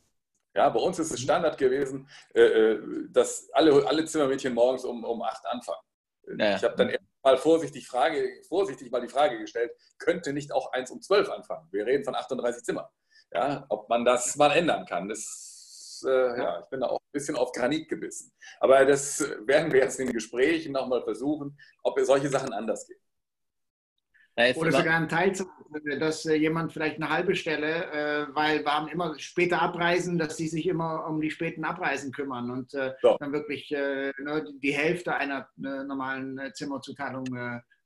Ja, bei uns ist es mhm. Standard gewesen, äh, äh, dass alle, alle Zimmermädchen morgens um, um 8 anfangen. Naja. Ich habe dann mal vorsichtig, Frage, vorsichtig mal die Frage gestellt, könnte nicht auch 1 um 12 anfangen? Wir reden von 38 Zimmern. Ja, ob man das mal ändern kann. Das, äh, ja, ich bin da auch ein bisschen auf Granit gebissen. Aber das werden wir jetzt in den Gesprächen nochmal versuchen, ob solche Sachen anders gehen. Oder sogar ein Teilzeit, dass äh, jemand vielleicht eine halbe Stelle, äh, weil wir haben immer später abreisen, dass die sich immer um die späten Abreisen kümmern und äh, so. dann wirklich ne, die Hälfte einer normalen Zimmerzuteilung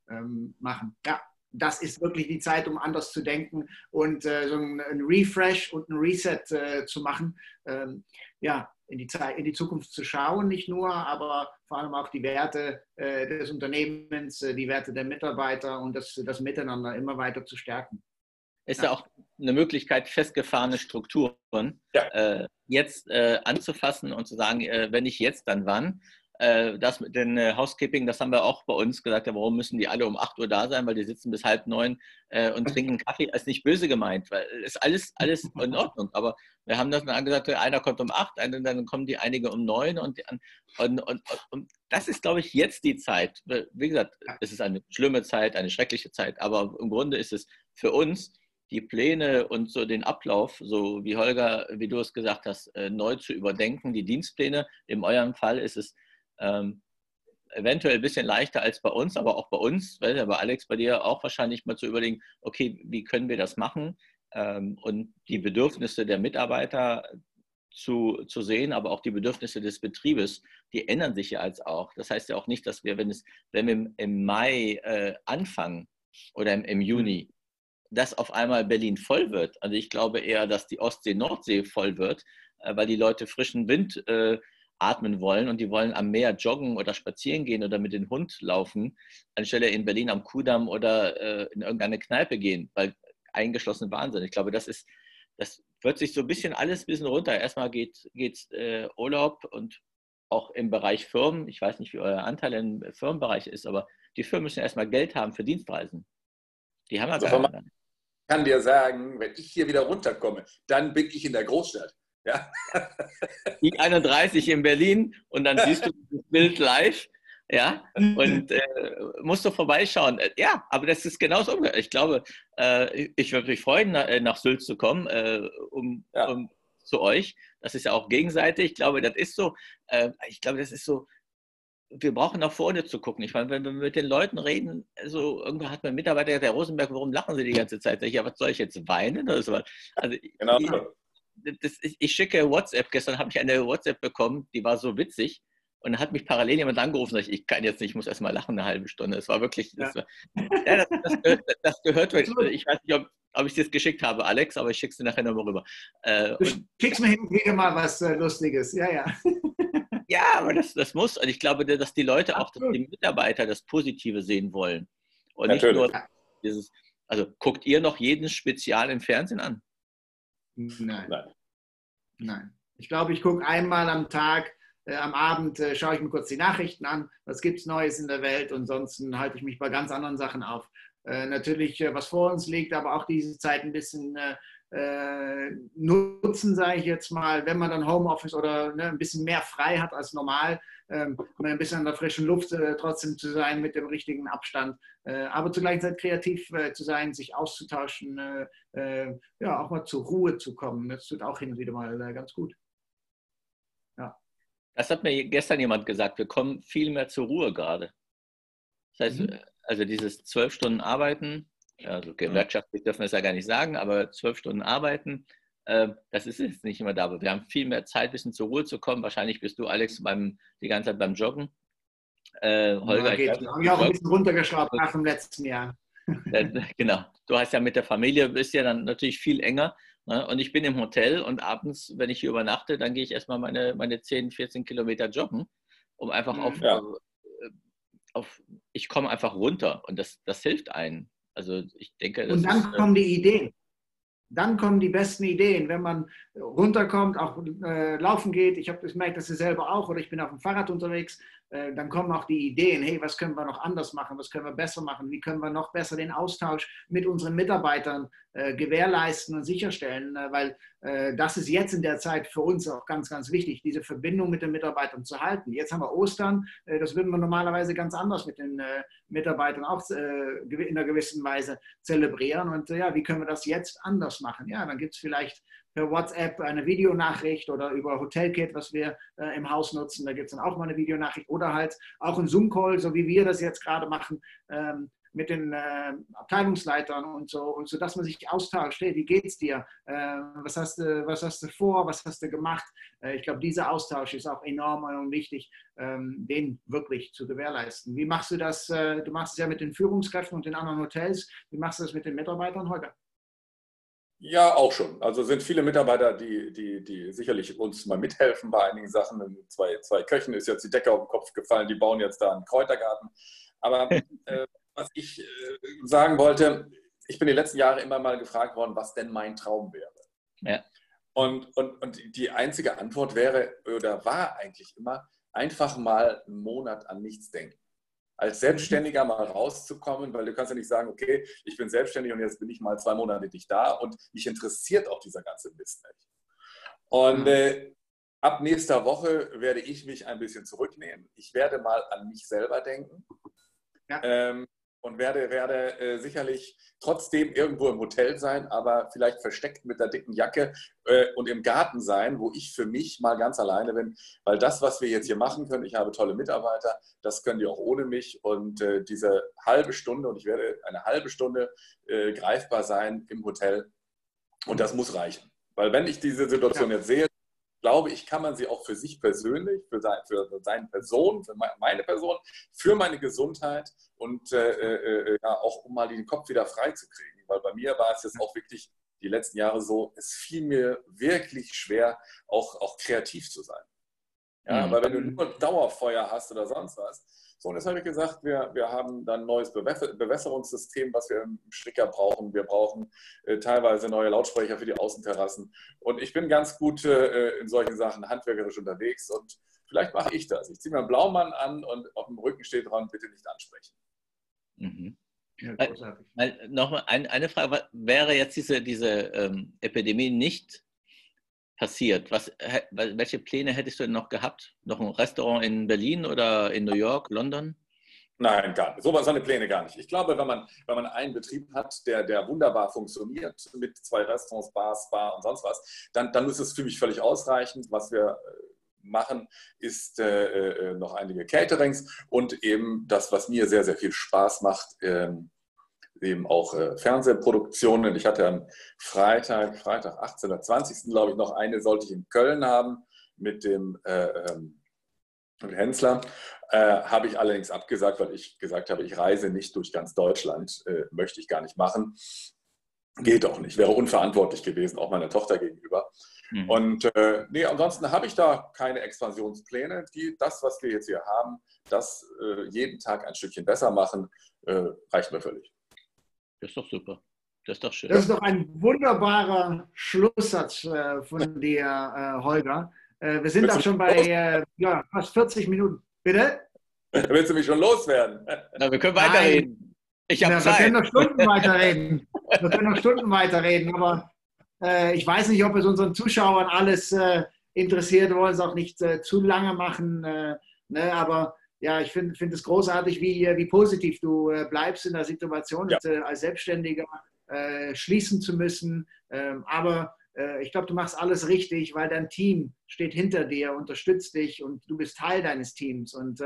ähm, machen. Ja, das ist wirklich die Zeit, um anders zu denken und so ein Refresh und ein Reset zu machen. Ähm, ja, in die, Zeit, in die Zukunft zu schauen, nicht nur, aber vor allem auch die Werte äh, des Unternehmens, äh, die Werte der Mitarbeiter und das, das Miteinander immer weiter zu stärken. Ist ja, ja auch eine Möglichkeit, festgefahrene Strukturen ja. äh, jetzt äh, anzufassen und zu sagen, äh, wenn nicht jetzt, dann wann. Äh, das mit den äh, Housekeeping, das haben wir auch bei uns gesagt, warum müssen die alle um 8 Uhr da sein, weil die sitzen bis halb neun äh, und trinken Kaffee. Das ist nicht böse gemeint, weil es ist alles, alles in Ordnung. Aber wir haben das dann gesagt, einer kommt um 8, dann kommen die einige um 9 und, und, und, und das ist, glaube ich, jetzt die Zeit. Wie gesagt, es ist eine schlimme Zeit, eine schreckliche Zeit, aber im Grunde ist es für uns, die Pläne und so den Ablauf, so wie Holger, wie du es gesagt hast, neu zu überdenken, die Dienstpläne. In eurem Fall ist es ähm, eventuell ein bisschen leichter als bei uns, aber auch bei uns, weil bei Alex, bei dir auch wahrscheinlich mal zu überlegen, okay, wie können wir das machen ähm, und die Bedürfnisse der Mitarbeiter zu, zu sehen, aber auch die Bedürfnisse des Betriebes, die ändern sich ja als auch. Das heißt ja auch nicht, dass wir, wenn, es, wenn wir im, Mai äh, anfangen oder im, im Juni, dass auf einmal Berlin voll wird. Also ich glaube eher, dass die Ostsee-Nordsee voll wird, äh, weil die Leute frischen Wind äh, atmen wollen und die wollen am Meer joggen oder spazieren gehen oder mit dem Hund laufen, anstelle in Berlin am Kudamm oder äh, in irgendeine Kneipe gehen, weil eingeschlossen Wahnsinn. Ich glaube, das ist, das wird sich so ein bisschen alles ein bisschen runter. Erstmal geht es äh, Urlaub und auch im Bereich Firmen. Ich weiß nicht, wie euer Anteil im Firmenbereich ist, aber die Firmen müssen erstmal Geld haben für Dienstreisen. Die haben ja also gar kann dir sagen, wenn ich hier wieder runterkomme, dann bin ich in der Großstadt. Ja. Die 31 in Berlin und dann siehst du das Bild live. Ja, und äh, musst du vorbeischauen. Äh, ja, aber das ist genauso. Ich glaube, äh, ich würde mich freuen, nach, äh, nach Sylt zu kommen, äh, um, ja. um, zu euch. Das ist ja auch gegenseitig. Ich glaube, das ist so. Äh, ich glaube, das ist so. Wir brauchen nach vorne zu gucken. Ich meine, wenn wir mit den Leuten reden, so irgendwo hat mein Mitarbeiter der Rosenberg, warum lachen Sie die ganze Zeit? Sag ich, ja, was soll ich jetzt weinen oder so? Also, genau. Ich, das, ich, ich, schicke WhatsApp. Gestern habe ich eine WhatsApp bekommen, die war so witzig. Und dann hat mich parallel jemand angerufen und ich, ich kann jetzt nicht, ich muss erst mal lachen eine halbe Stunde. Es war wirklich, das, ja. War, ja, das, das, gehört, das gehört, ich weiß nicht, ob, ob ich es jetzt geschickt habe, Alex, aber ich schicke es dir nachher nochmal rüber. Äh, du schickst mir hin wieder mal was äh, Lustiges, ja, ja. ja, aber das, das muss, und ich glaube, dass die Leute auch, dass die Mitarbeiter das Positive sehen wollen. Und Natürlich. nicht nur dieses, also guckt ihr noch jeden Spezial im Fernsehen an? Nein. Nein. Nein. Ich glaube, ich gucke einmal am Tag, äh, am Abend äh, schaue ich mir kurz die Nachrichten an, was gibt es Neues in der Welt und ansonsten halte ich mich bei ganz anderen Sachen auf. Äh, natürlich, äh, was vor uns liegt, aber auch diese Zeit ein bisschen äh, nutzen, sage ich jetzt mal, wenn man dann Homeoffice oder ne, ein bisschen mehr frei hat als normal, ähm, ein bisschen an der frischen Luft äh, trotzdem zu sein mit dem richtigen Abstand, äh, aber zur gleichen Zeit kreativ äh, zu sein, sich auszutauschen, äh, äh, ja, auch mal zur Ruhe zu kommen. Das tut auch hin und wieder mal ganz gut. Ja. Das hat mir gestern jemand gesagt. Wir kommen viel mehr zur Ruhe gerade. Das heißt, mhm. also dieses zwölf Stunden Arbeiten, also gewerkschaftlich dürfen wir es ja gar nicht sagen, aber zwölf Stunden Arbeiten, äh, das ist jetzt nicht immer da. Aber wir haben viel mehr Zeit, ein bisschen zur Ruhe zu kommen. Wahrscheinlich bist du, Alex, beim, die ganze Zeit beim Joggen. Äh, Holger, ja, geht. ich habe auch ein bisschen runtergeschraubt nach dem letzten Jahr. genau. Du hast ja mit der Familie, bist ja dann natürlich viel enger. Ne? Und ich bin im Hotel und abends, wenn ich hier übernachte, dann gehe ich erstmal meine, meine 10, 14 Kilometer joggen, um einfach auf, ja. Äh, auf ich komme einfach runter und das, das hilft einem. Also ich denke. und dann ist, äh, kommen die Ideen. Dann kommen die besten Ideen, wenn man runterkommt, auch äh, laufen geht. Ich habe gemerkt, dass ihr selber auch, oder ich bin auf dem Fahrrad unterwegs dann kommen auch die Ideen, hey, was können wir noch anders machen, was können wir besser machen, wie können wir noch besser den Austausch mit unseren Mitarbeitern äh, gewährleisten und sicherstellen, äh, weil äh, das ist jetzt in der Zeit für uns auch ganz, ganz wichtig, diese Verbindung mit den Mitarbeitern zu halten. Jetzt haben wir Ostern, äh, das würden wir normalerweise ganz anders mit den äh, Mitarbeitern auch in einer gewissen Weise zelebrieren und ja, wie können wir das jetzt anders machen? Ja, dann gibt es vielleicht per WhatsApp eine Videonachricht oder über Hotelkit, was wir äh, im Haus nutzen. Da gibt es dann auch mal eine Videonachricht oder halt auch ein Zoom-Call, so wie wir das jetzt gerade machen. Ähm, mit den äh, Abteilungsleitern und so, und so, dass man sich austauscht. Hey, wie geht's dir? Äh, was, hast du, was hast du vor? Was hast du gemacht? Äh, ich glaube, dieser Austausch ist auch enorm und wichtig, ähm, den wirklich zu gewährleisten. Wie machst du das? Äh, du machst es ja mit den Führungskräften und den anderen Hotels. Wie machst du das mit den Mitarbeitern heute? Ja, auch schon. Also sind viele Mitarbeiter, die, die, die sicherlich uns mal mithelfen bei einigen Sachen. Zwei, zwei Köchen ist jetzt die Decke auf den Kopf gefallen, die bauen jetzt da einen Kräutergarten. Aber äh, was ich äh, sagen wollte, ich bin die letzten Jahre immer mal gefragt worden, was denn mein Traum wäre. Ja. Und, und, und die einzige Antwort wäre oder war eigentlich immer, einfach mal einen Monat an nichts denken als Selbstständiger mal rauszukommen, weil du kannst ja nicht sagen, okay, ich bin selbstständig und jetzt bin ich mal zwei Monate nicht da und mich interessiert auch dieser ganze Mist nicht. Und mhm. äh, ab nächster Woche werde ich mich ein bisschen zurücknehmen. Ich werde mal an mich selber denken. Ja. Ähm, und werde, werde äh, sicherlich trotzdem irgendwo im Hotel sein, aber vielleicht versteckt mit der dicken Jacke äh, und im Garten sein, wo ich für mich mal ganz alleine bin. Weil das, was wir jetzt hier machen können, ich habe tolle Mitarbeiter, das können die auch ohne mich. Und äh, diese halbe Stunde, und ich werde eine halbe Stunde äh, greifbar sein im Hotel, und das muss reichen. Weil wenn ich diese Situation jetzt sehe, glaube ich, kann man sie auch für sich persönlich, für, sein, für seine Person, für meine Person, für meine Gesundheit und äh, äh, äh, ja, auch um mal den Kopf wieder frei zu kriegen. Weil bei mir war es jetzt auch wirklich die letzten Jahre so, es fiel mir wirklich schwer, auch, auch kreativ zu sein. Ja, mhm. Weil wenn du nur Dauerfeuer hast oder sonst was, so, und jetzt habe ich gesagt, wir, wir haben dann ein neues Bewässerungssystem, was wir im Stricker brauchen. Wir brauchen äh, teilweise neue Lautsprecher für die Außenterrassen. Und ich bin ganz gut äh, in solchen Sachen handwerkerisch unterwegs und vielleicht mache ich das. Ich ziehe mir einen Blaumann an und auf dem Rücken steht dran, bitte nicht ansprechen. Mhm. Ja, Nochmal ein, eine Frage, wäre jetzt diese, diese ähm, Epidemie nicht passiert? Was, welche Pläne hättest du denn noch gehabt? Noch ein Restaurant in Berlin oder in New York, London? Nein, gar nicht. So, so eine Pläne gar nicht. Ich glaube, wenn man, wenn man einen Betrieb hat, der, der wunderbar funktioniert, mit zwei Restaurants, Bars, Bar und sonst was, dann, dann ist es für mich völlig ausreichend. Was wir äh, machen, ist äh, äh, noch einige Caterings und eben das, was mir sehr, sehr viel Spaß macht, ähm, eben auch äh, Fernsehproduktionen. Ich hatte am Freitag, Freitag 18. oder 20. glaube ich, noch eine sollte ich in Köln haben mit dem äh, ähm, mit Hensler. Äh, habe ich allerdings abgesagt, weil ich gesagt habe, ich reise nicht durch ganz Deutschland, äh, möchte ich gar nicht machen. Geht auch nicht, wäre unverantwortlich gewesen, auch meiner Tochter gegenüber. Mhm. Und äh, nee, ansonsten habe ich da keine Expansionspläne. Die, das, was wir jetzt hier haben, das äh, jeden Tag ein Stückchen besser machen, reicht mir völlig. Das ist doch super. Das ist doch schön. Das ist doch ein wunderbarer Schlusssatz äh, von dir, äh, Holger. Äh, wir sind auch schon bei äh, ja, fast 40 Minuten. Bitte? Willst du mich schon loswerden? Na, wir können weiterreden. Ich habe Zeit. Wir können noch Stunden weiterreden. Wir können noch Stunden weiterreden, aber äh, ich weiß nicht, ob es unseren Zuschauern alles äh, interessiert. Wir wollen es auch nicht zu lange machen. Ne? Aber ja, ich finde find es großartig, wie, wie positiv du äh, bleibst in der Situation, ja. äh, als Selbstständiger äh, schließen zu müssen. Ähm, aber äh, ich glaube, du machst alles richtig, weil dein Team steht hinter dir, unterstützt dich und du bist Teil deines Teams. Und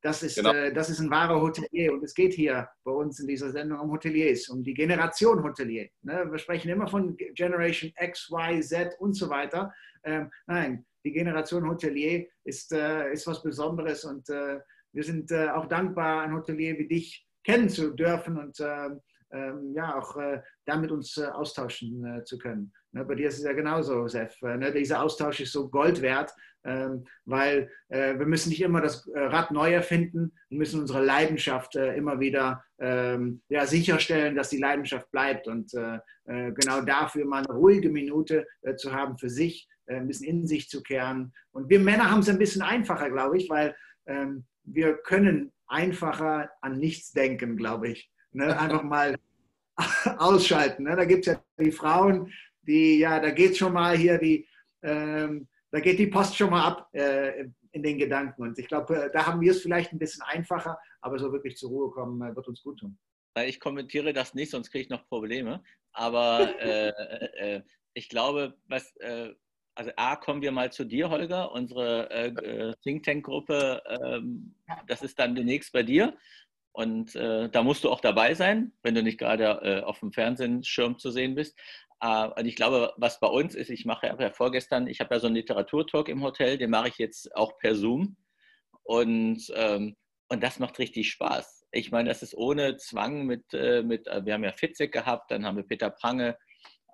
das, ist, genau. äh, das ist ein wahrer Hotelier. Und es geht hier bei uns in dieser Sendung um Hoteliers, um die Generation Hotelier. Ne? Wir sprechen immer von Generation X, Y, Z und so weiter. Ähm, nein, die Generation Hotelier ist, äh, ist was Besonderes und äh, wir sind äh, auch dankbar, ein Hotelier wie dich kennen zu dürfen und ähm, ähm, ja, auch äh, damit uns äh, austauschen zu können. Ne, bei dir ist es ja genauso, Sef. Ne, dieser Austausch ist so Gold wert, ähm, weil wir müssen nicht immer das Rad neu erfinden, wir müssen unsere Leidenschaft immer wieder ähm, ja, sicherstellen, dass die Leidenschaft bleibt und genau dafür mal eine ruhige Minute zu haben für sich, ein bisschen in sich zu kehren. Und wir Männer haben es ein bisschen einfacher, glaube ich, weil ähm, wir können einfacher an nichts denken, glaube ich. Ne? Einfach mal ausschalten. Da gibt es ja die Frauen, die, ja, da geht schon mal hier die, ähm, da geht die Post schon mal ab äh, in den Gedanken. Und ich glaube, äh, da haben wir es vielleicht ein bisschen einfacher, aber so wirklich zur Ruhe kommen äh, wird uns gut tun. Ich kommentiere das nicht, sonst kriege ich noch Probleme. Aber äh, äh, ich glaube, was, äh, also A, kommen wir mal zu dir, Holger, unsere Think Tank-Gruppe, ähm, das ist dann demnächst bei dir. Und äh, da musst du auch dabei sein, wenn du nicht gerade äh, auf dem Fernsehschirm zu sehen bist. Äh, und ich glaube, was bei uns ist, ich mache ja vorgestern, ich habe ja so einen Literaturtalk im Hotel, den mache ich jetzt auch per Zoom. Und, ähm, und das macht richtig Spaß. Ich meine, das ist ohne Zwang mit, äh, mit äh, wir haben ja Fitzek gehabt, dann haben wir Peter Prange,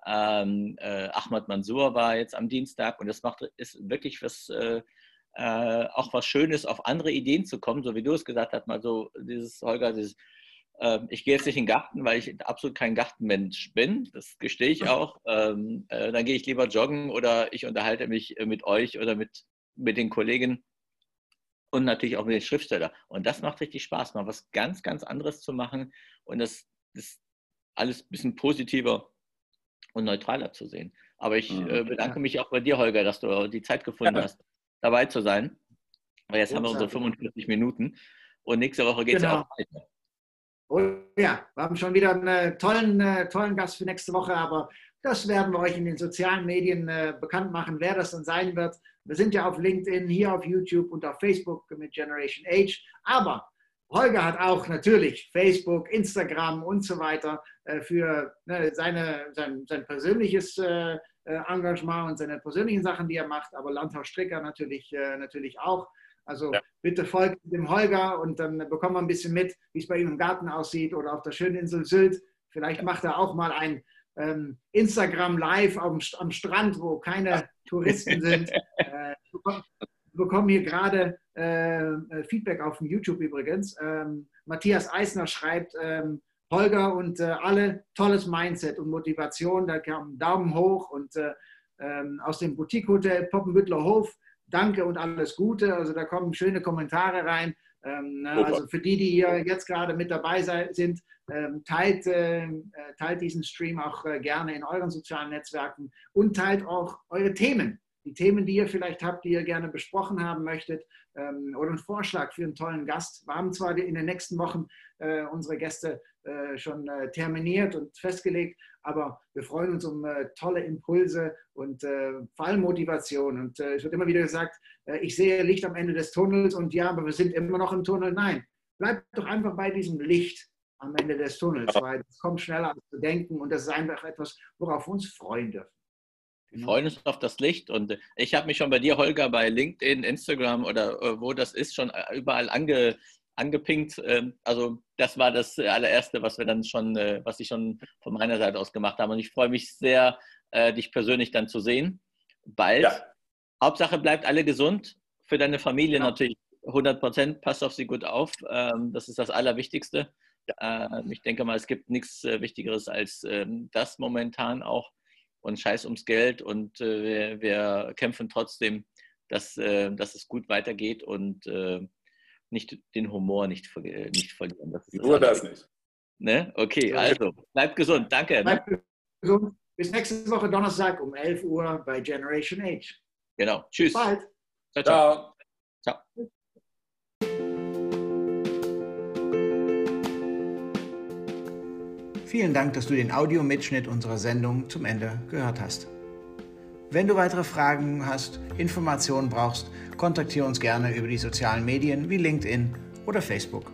ähm, äh, Ahmad Mansour war jetzt am Dienstag und das macht, ist wirklich was äh, auch was Schönes, auf andere Ideen zu kommen, so wie du es gesagt hast, mal so dieses, Holger, dieses, äh, ich gehe jetzt nicht in den Garten, weil ich absolut kein Gartenmensch bin, das gestehe ich auch. Ähm, äh, dann gehe ich lieber joggen oder ich unterhalte mich mit euch oder mit, mit den Kollegen und natürlich auch mit den Schriftstellern. Und das macht richtig Spaß, mal was ganz, ganz anderes zu machen und das, das alles ein bisschen positiver und neutraler zu sehen. Aber ich mhm. äh, bedanke mich auch bei dir, Holger, dass du die Zeit gefunden ja. hast dabei zu sein. Weil jetzt haben wir unsere 45 Minuten und nächste Woche geht es genau. ja auch weiter. Oh ja, wir haben schon wieder einen tollen, äh, tollen Gast für nächste Woche, aber das werden wir euch in den sozialen Medien äh, bekannt machen, wer das dann sein wird. Wir sind ja auf LinkedIn, hier auf YouTube und auf Facebook mit Generation Age. Aber Holger hat auch natürlich Facebook, Instagram und so weiter äh, für ne, seine, sein, sein persönliches äh, Engagement und seine persönlichen Sachen, die er macht, aber Landhaus Stricker natürlich, äh, natürlich auch. Also ja. bitte folgt dem Holger und dann bekommen wir ein bisschen mit, wie es bei ihm im Garten aussieht oder auf der schönen Insel Sylt. Vielleicht macht er auch mal ein ähm, Instagram Live am, am, Strand, wo keine Touristen sind. Äh, wir bekommen hier gerade äh, Feedback auf YouTube übrigens. Ähm, Matthias Eisner schreibt, ähm, Holger und äh, alle tolles Mindset und Motivation. Da kam Daumen hoch und äh, ähm, aus dem Boutique-Hotel Poppenbüttler Hof. Danke und alles Gute. Also da kommen schöne Kommentare rein. Ähm, ne, also für die, die hier jetzt gerade mit dabei sind, ähm, teilt, äh, teilt diesen Stream auch äh, gerne in euren sozialen Netzwerken und teilt auch eure Themen die Themen, die ihr vielleicht habt, die ihr gerne besprochen haben möchtet ähm, oder einen Vorschlag für einen tollen Gast. Wir haben zwar in den nächsten Wochen äh, unsere Gäste schon äh, terminiert und festgelegt, aber wir freuen uns um äh, tolle Impulse und äh, Fallmotivation. Und äh, es wird immer wieder gesagt, ich sehe Licht am Ende des Tunnels und ja, aber wir sind immer noch im Tunnel. Nein, bleibt doch einfach bei diesem Licht am Ende des Tunnels, weil es kommt schneller als zu denken und das ist einfach etwas, worauf wir uns freuen dürfen. Wir freuen uns auf das Licht und ich habe mich schon bei dir, Holger, bei LinkedIn, Instagram oder äh, wo das ist, schon äh, überall ange, angepinkt. Ähm, also das war das allererste, was wir dann schon, äh, was ich schon von meiner Seite aus gemacht habe. Und ich freue mich sehr, dich persönlich dann zu sehen. Bald. Ja. Hauptsache bleibt alle gesund. Für deine Familie ja. natürlich 100 Prozent. Passt auf sie gut auf. Ähm, das ist das Allerwichtigste. Ja. Ich denke mal, es gibt nichts Wichtigeres als ähm, das momentan auch und scheiß ums Geld und äh, wir, wir, kämpfen trotzdem, dass, äh, dass es gut weitergeht und äh, nicht den Humor nicht, nicht verlieren. Das Nur das nicht. Ne? Okay, also bleibt gesund. Danke. Ne? Bleibt gesund. Bis nächste Woche Donnerstag um 11 Uhr bei Generation Age. Genau. Tschüss. Bis bald. ciao. ciao. ciao. Vielen Dank, dass du den Audiomitschnitt unserer Sendung zum Ende gehört hast. Wenn du weitere Fragen hast, Informationen brauchst, kontaktiere uns gerne über die sozialen Medien wie LinkedIn oder Facebook.